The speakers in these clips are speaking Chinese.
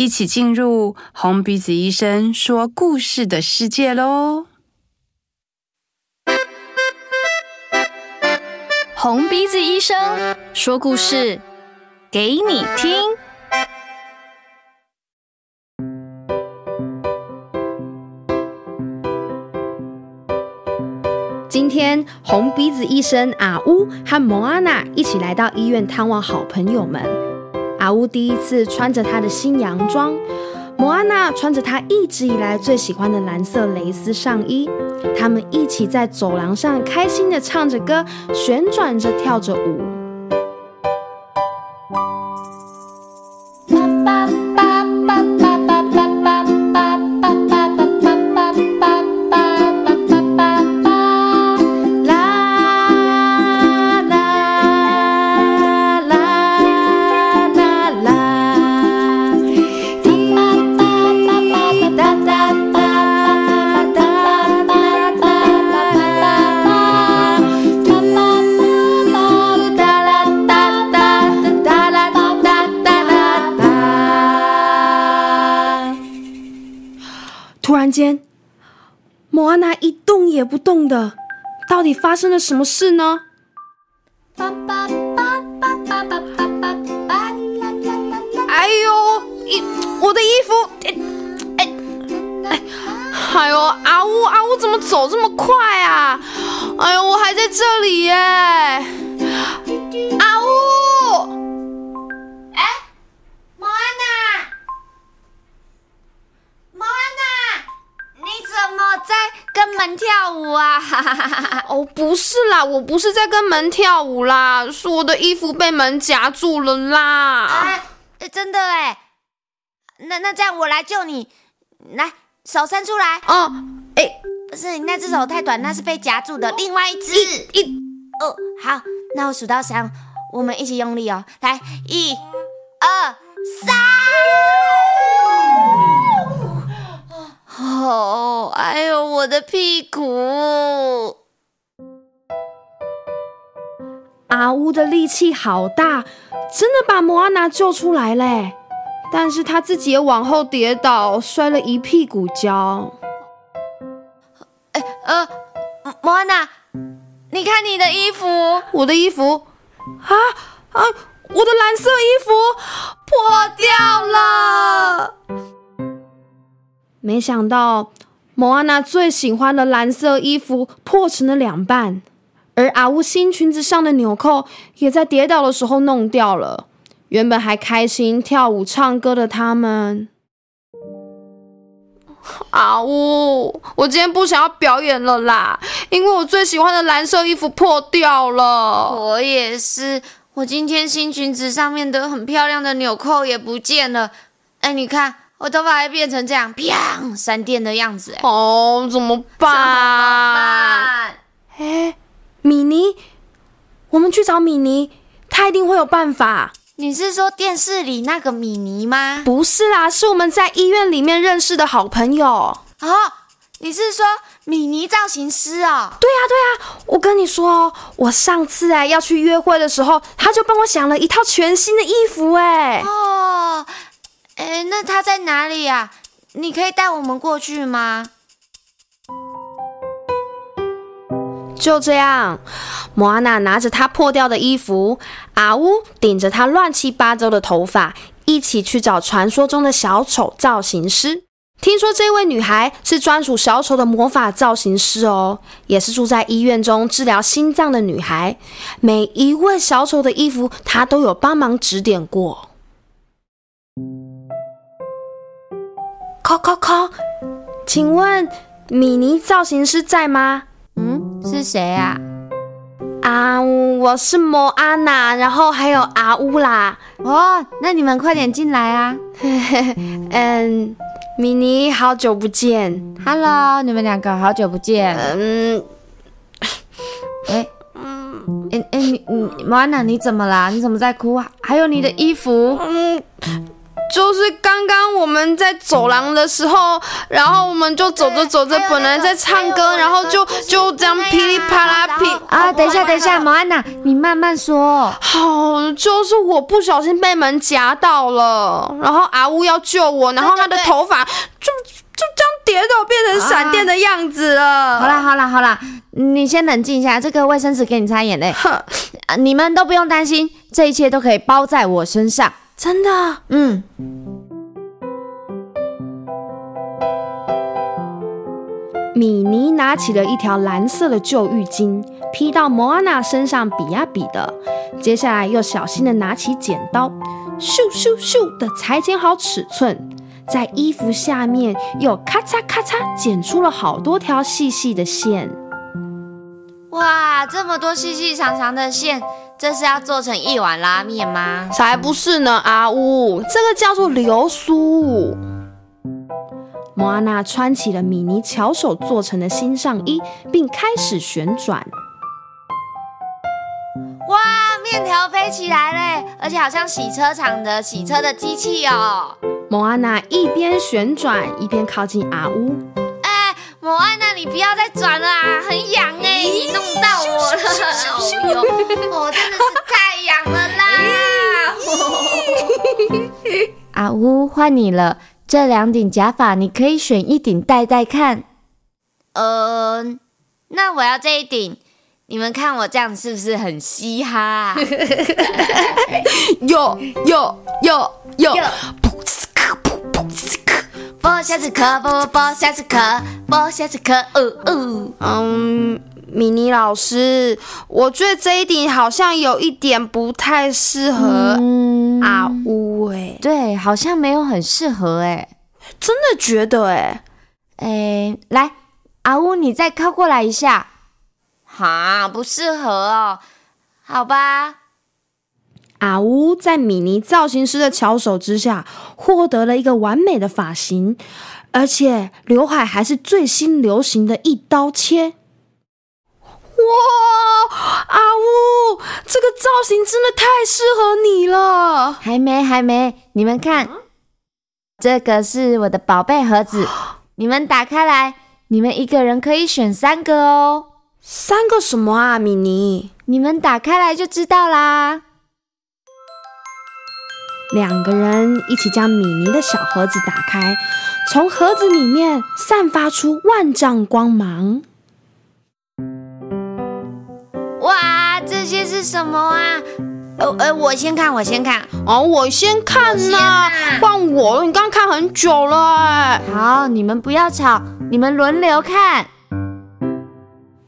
一起进入红鼻子医生说故事的世界喽！红鼻子医生说故事给你听。今天，红鼻子医生阿乌和莫阿娜一起来到医院探望好朋友们。阿乌第一次穿着他的新洋装，摩安娜穿着她一直以来最喜欢的蓝色蕾丝上衣。他们一起在走廊上开心的唱着歌，旋转着跳着舞。间，莫安娜一动也不动的，到底发生了什么事呢？哎呦，衣我的衣服，哎哎哎呦，阿乌阿乌怎么走这么快啊？哎呦，我还在这里耶，哦，不是啦，我不是在跟门跳舞啦，是我的衣服被门夹住了啦。啊，真的哎，那那这样我来救你，来，手伸出来。哦，哎，不是，你那只手太短，那是被夹住的。另外一只，一，哦，好，那我数到三，我们一起用力哦，来，一、二、三。哦，哎呦，我的屁股！阿乌的力气好大，真的把摩阿娜救出来嘞。但是他自己也往后跌倒，摔了一屁股跤。哎，呃，摩阿娜，你看你的衣服，我的衣服，啊啊，我的蓝色衣服破掉了。没想到，莫阿娜最喜欢的蓝色衣服破成了两半，而阿乌新裙子上的纽扣也在跌倒的时候弄掉了。原本还开心跳舞唱歌的他们，阿乌，我今天不想要表演了啦，因为我最喜欢的蓝色衣服破掉了。我也是，我今天新裙子上面的很漂亮的纽扣也不见了。哎，你看。我头发还变成这样，啪，闪电的样子，哎，哦，怎么办？怎么办？哎，米妮，我们去找米妮，她一定会有办法。你是说电视里那个米妮吗？不是啦，是我们在医院里面认识的好朋友。哦，你是说米妮造型师哦？对呀，对呀，我跟你说哦，我上次哎要去约会的时候，他就帮我想了一套全新的衣服，哎。哦。哎，那他在哪里呀？你可以带我们过去吗？就这样，莫阿娜拿着她破掉的衣服，阿乌顶着她乱七八糟的头发，一起去找传说中的小丑造型师。听说这位女孩是专属小丑的魔法造型师哦，也是住在医院中治疗心脏的女孩。每一位小丑的衣服，她都有帮忙指点过。扣扣扣，请问米妮造型师在吗？嗯，是谁啊？啊，我是莫阿娜，然后还有阿乌啦。哦，那你们快点进来啊。嗯，米妮，好久不见。Hello，你们两个好久不见。嗯，哎，嗯，哎哎，你你莫安娜，你怎么啦？你怎么在哭啊？还有你的衣服。嗯。就是刚刚我们在走廊的时候，然后我们就走着走着，本来在唱歌，然后就就这样噼里啪啦噼啊！等一下，等一下，毛安娜，你慢慢说。好，就是我不小心被门夹到了，然后阿乌要救我，然后他的头发就就这样跌倒，变成闪电的样子了。好啦，好啦，好啦，你先冷静一下，这个卫生纸给你擦眼泪。哼，你们都不用担心，这一切都可以包在我身上。真的，嗯。米妮拿起了一条蓝色的旧浴巾，披到摩安娜身上比呀比的。接下来又小心的拿起剪刀，咻咻咻的裁剪好尺寸，在衣服下面又咔嚓咔嚓剪出了好多条细细的线。哇，这么多细细长长的线！这是要做成一碗拉面吗？才不是呢，阿乌，这个叫做流苏。莫安娜穿起了米妮巧手做成的新上衣，并开始旋转。哇，面条飞起来嘞，而且好像洗车场的洗车的机器哦。莫安娜一边旋转一边靠近阿乌。哎，莫安娜，你不要再转了啊，很痒哎，你弄到我了。我真的是太痒了啦！阿乌，换你了，这两顶假发你可以选一顶戴戴看。呃，那我要这一顶，你们看我这样是不是很嘻哈？哟哟哟哟！剥虾子壳，剥剥虾子壳，剥虾子壳，哦哦。嗯。米妮老师，我觉得这一顶好像有一点不太适合阿乌哎，对，好像没有很适合哎，真的觉得哎，哎，来，阿乌，你再靠过来一下，哈，不适合哦，好吧。阿乌在米妮造型师的巧手之下，获得了一个完美的发型，而且刘海还是最新流行的一刀切。哇，阿呜，这个造型真的太适合你了！还没，还没，你们看，这个是我的宝贝盒子，你们打开来，你们一个人可以选三个哦。三个什么啊，米妮？你们打开来就知道啦。两个人一起将米妮的小盒子打开，从盒子里面散发出万丈光芒。是什么啊？呃呃，我先看，我先看。哦，我先看呐，换我了。你刚刚看很久了哎。好，你们不要吵，你们轮流看。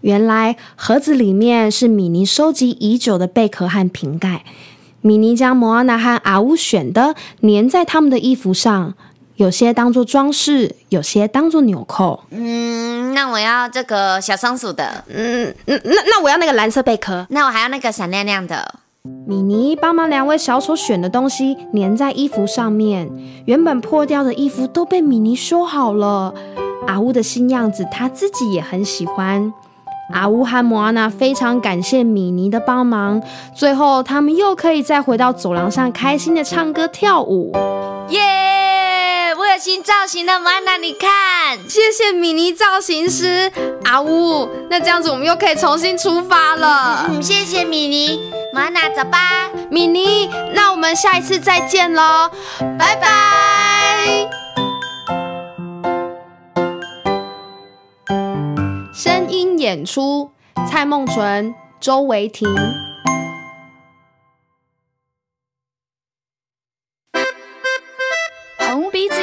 原来盒子里面是米妮收集已久的贝壳和瓶盖。米妮将摩阿娜和阿乌选的粘在他们的衣服上。有些当做装饰，有些当做纽扣。嗯，那我要这个小松鼠的。嗯，那那我要那个蓝色贝壳。那我还要那个闪亮亮的。米妮帮忙两位小丑选的东西粘在衣服上面，原本破掉的衣服都被米妮修好了。阿乌的新样子，他自己也很喜欢。阿乌和莫阿娜非常感谢米妮的帮忙，最后他们又可以再回到走廊上开心的唱歌跳舞。耶、新造型的莫安娜，你看，谢谢米妮造型师阿呜。那这样子我们又可以重新出发了。嗯，谢谢米妮，莫安娜走吧。米妮，那我们下一次再见喽，拜拜。声音演出：蔡梦纯、周维婷。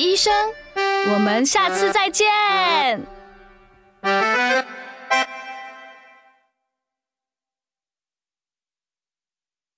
医生，我们下次再见。